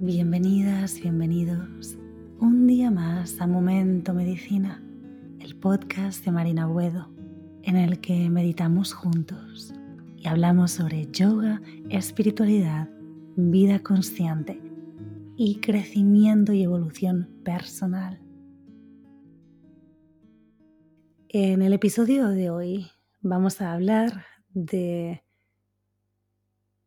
Bienvenidas, bienvenidos un día más a Momento Medicina, el podcast de Marina Buedo, en el que meditamos juntos y hablamos sobre yoga, espiritualidad, vida consciente y crecimiento y evolución personal. En el episodio de hoy vamos a hablar de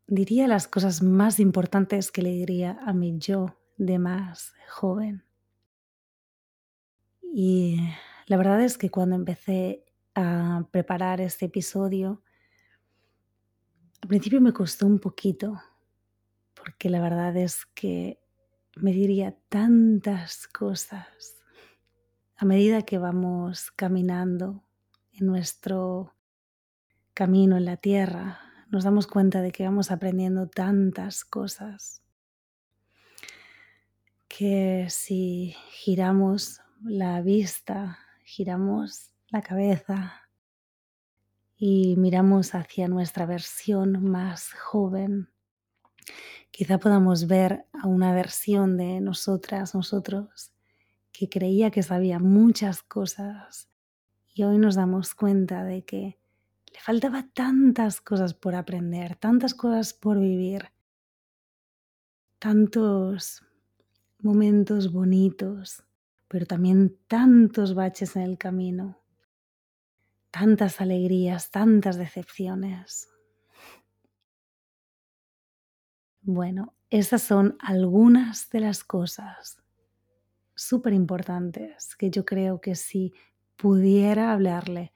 diría las cosas más importantes que le diría a mi yo de más joven. Y la verdad es que cuando empecé a preparar este episodio, al principio me costó un poquito, porque la verdad es que me diría tantas cosas a medida que vamos caminando en nuestro camino en la tierra, nos damos cuenta de que vamos aprendiendo tantas cosas que si giramos la vista, giramos la cabeza y miramos hacia nuestra versión más joven, quizá podamos ver a una versión de nosotras, nosotros, que creía que sabía muchas cosas y hoy nos damos cuenta de que le faltaba tantas cosas por aprender, tantas cosas por vivir, tantos momentos bonitos, pero también tantos baches en el camino, tantas alegrías, tantas decepciones. Bueno, esas son algunas de las cosas súper importantes que yo creo que si pudiera hablarle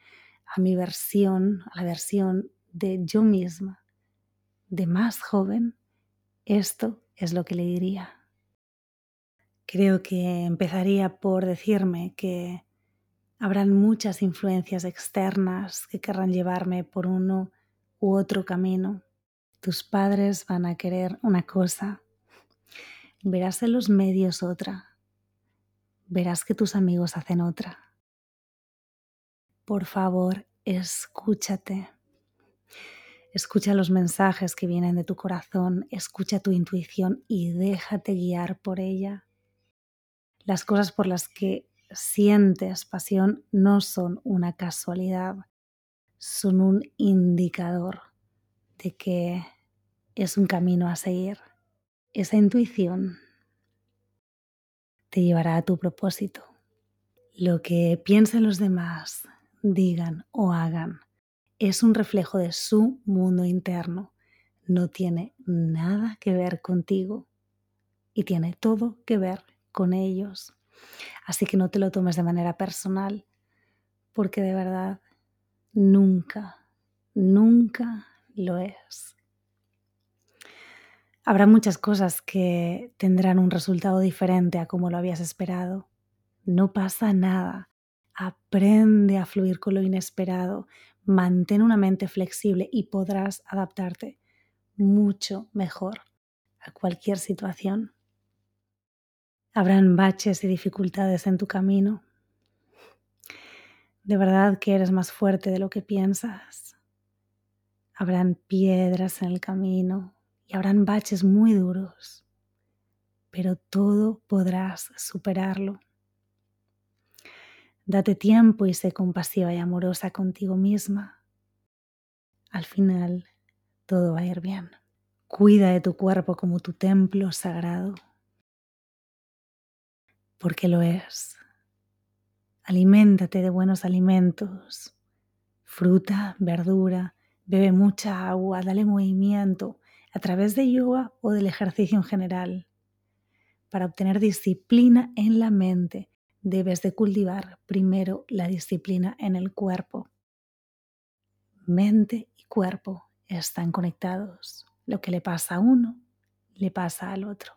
a mi versión, a la versión de yo misma, de más joven, esto es lo que le diría. Creo que empezaría por decirme que habrán muchas influencias externas que querrán llevarme por uno u otro camino. Tus padres van a querer una cosa, verás en los medios otra, verás que tus amigos hacen otra por favor, escúchate. Escucha los mensajes que vienen de tu corazón, escucha tu intuición y déjate guiar por ella. Las cosas por las que sientes pasión no son una casualidad, son un indicador de que es un camino a seguir. Esa intuición te llevará a tu propósito. Lo que piensen los demás, digan o hagan es un reflejo de su mundo interno. No tiene nada que ver contigo y tiene todo que ver con ellos. Así que no te lo tomes de manera personal, porque de verdad nunca, nunca lo es. Habrá muchas cosas que tendrán un resultado diferente a como lo habías esperado. No pasa nada. Aprende a fluir con lo inesperado, mantén una mente flexible y podrás adaptarte mucho mejor a cualquier situación. Habrán baches y dificultades en tu camino. De verdad que eres más fuerte de lo que piensas. Habrán piedras en el camino y habrán baches muy duros, pero todo podrás superarlo. Date tiempo y sé compasiva y amorosa contigo misma. Al final, todo va a ir bien. Cuida de tu cuerpo como tu templo sagrado, porque lo es. Aliméntate de buenos alimentos, fruta, verdura, bebe mucha agua, dale movimiento a través de yoga o del ejercicio en general para obtener disciplina en la mente debes de cultivar primero la disciplina en el cuerpo. Mente y cuerpo están conectados. Lo que le pasa a uno, le pasa al otro.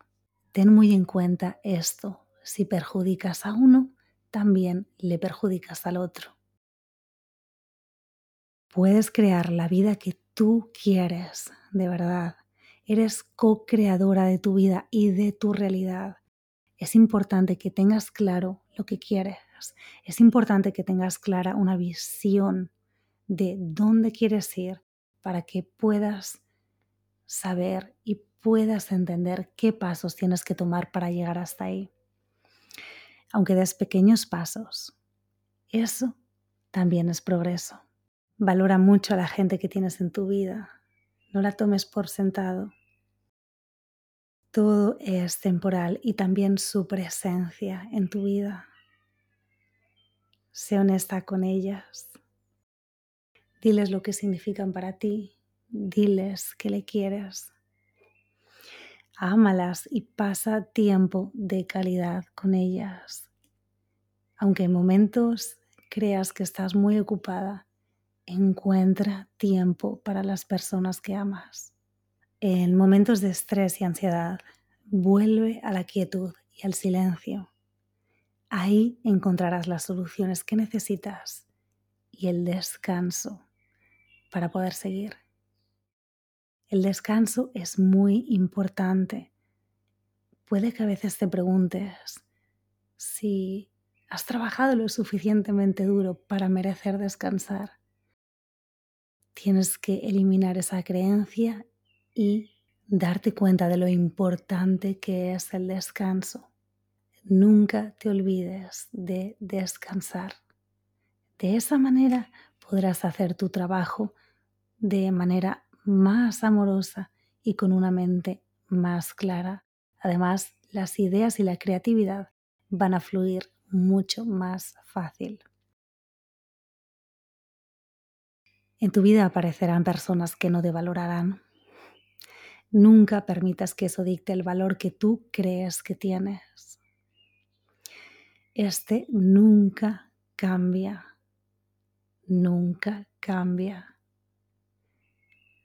Ten muy en cuenta esto. Si perjudicas a uno, también le perjudicas al otro. Puedes crear la vida que tú quieres, de verdad. Eres co-creadora de tu vida y de tu realidad. Es importante que tengas claro lo que quieres. Es importante que tengas clara una visión de dónde quieres ir para que puedas saber y puedas entender qué pasos tienes que tomar para llegar hasta ahí. Aunque des pequeños pasos, eso también es progreso. Valora mucho a la gente que tienes en tu vida. No la tomes por sentado. Todo es temporal y también su presencia en tu vida. Sé honesta con ellas. Diles lo que significan para ti. Diles que le quieres. Ámalas y pasa tiempo de calidad con ellas. Aunque en momentos creas que estás muy ocupada, encuentra tiempo para las personas que amas. En momentos de estrés y ansiedad, vuelve a la quietud y al silencio. Ahí encontrarás las soluciones que necesitas y el descanso para poder seguir. El descanso es muy importante. Puede que a veces te preguntes si has trabajado lo suficientemente duro para merecer descansar. Tienes que eliminar esa creencia y darte cuenta de lo importante que es el descanso. Nunca te olvides de descansar. De esa manera podrás hacer tu trabajo de manera más amorosa y con una mente más clara. Además, las ideas y la creatividad van a fluir mucho más fácil. En tu vida aparecerán personas que no te valorarán. Nunca permitas que eso dicte el valor que tú crees que tienes este nunca cambia, nunca cambia.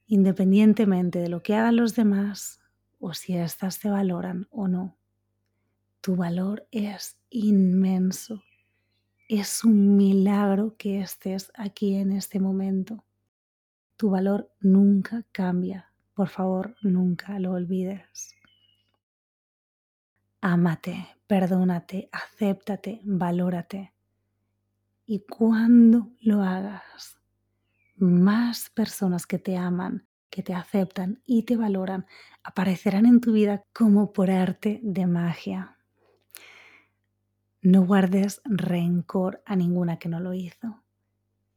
Independientemente de lo que hagan los demás o si éstas te valoran o no, tu valor es inmenso. Es un milagro que estés aquí en este momento. Tu valor nunca cambia. Por favor, nunca lo olvides. Ámate, perdónate, acéptate, valórate. Y cuando lo hagas, más personas que te aman, que te aceptan y te valoran aparecerán en tu vida como por arte de magia. No guardes rencor a ninguna que no lo hizo.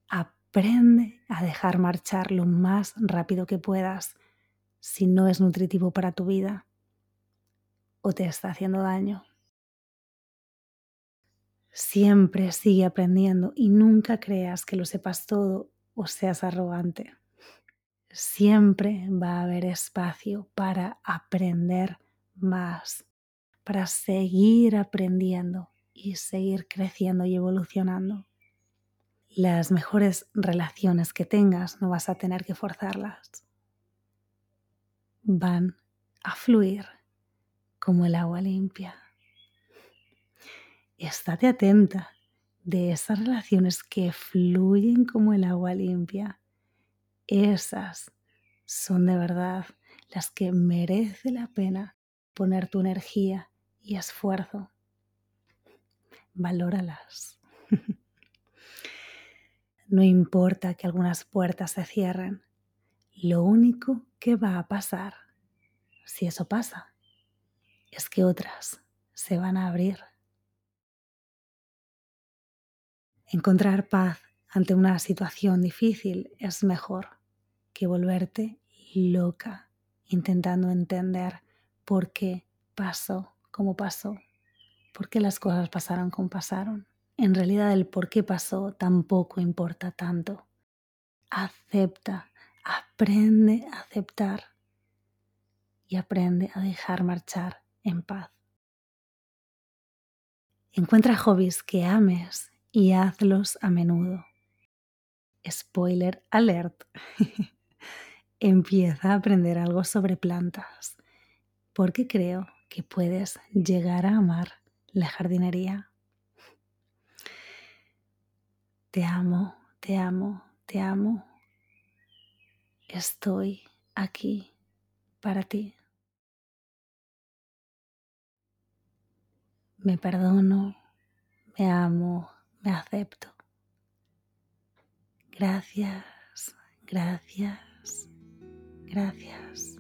Aprende a dejar marchar lo más rápido que puedas si no es nutritivo para tu vida o te está haciendo daño. Siempre sigue aprendiendo y nunca creas que lo sepas todo o seas arrogante. Siempre va a haber espacio para aprender más, para seguir aprendiendo y seguir creciendo y evolucionando. Las mejores relaciones que tengas no vas a tener que forzarlas. Van a fluir como el agua limpia. Estate atenta de esas relaciones que fluyen como el agua limpia. Esas son de verdad las que merece la pena poner tu energía y esfuerzo. Valóralas. No importa que algunas puertas se cierren, lo único que va a pasar, si eso pasa, es que otras se van a abrir. Encontrar paz ante una situación difícil es mejor que volverte loca intentando entender por qué pasó como pasó, por qué las cosas pasaron como pasaron. En realidad el por qué pasó tampoco importa tanto. Acepta, aprende a aceptar y aprende a dejar marchar en paz. Encuentra hobbies que ames y hazlos a menudo. Spoiler alert. Empieza a aprender algo sobre plantas, porque creo que puedes llegar a amar la jardinería. Te amo, te amo, te amo. Estoy aquí para ti. me perdono, me amo, me acepto. Gracias, gracias, gracias.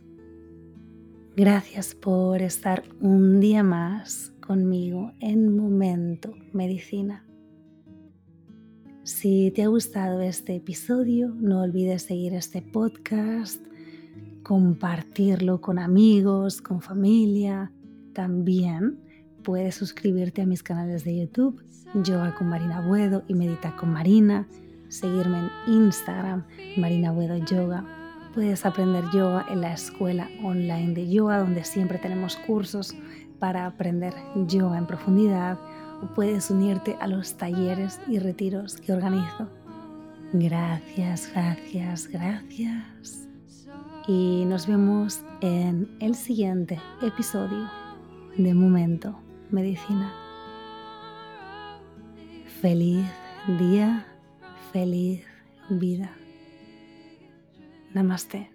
Gracias por estar un día más conmigo en Momento Medicina. Si te ha gustado este episodio, no olvides seguir este podcast, compartirlo con amigos, con familia. También puedes suscribirte a mis canales de YouTube, Yoga con Marina Buedo y Medita con Marina, seguirme en Instagram, Marina Buedo Yoga. Puedes aprender yoga en la escuela online de yoga, donde siempre tenemos cursos para aprender yoga en profundidad, puedes unirte a los talleres y retiros que organizo. Gracias, gracias, gracias. Y nos vemos en el siguiente episodio de Momento Medicina. Feliz día, feliz vida. Namaste.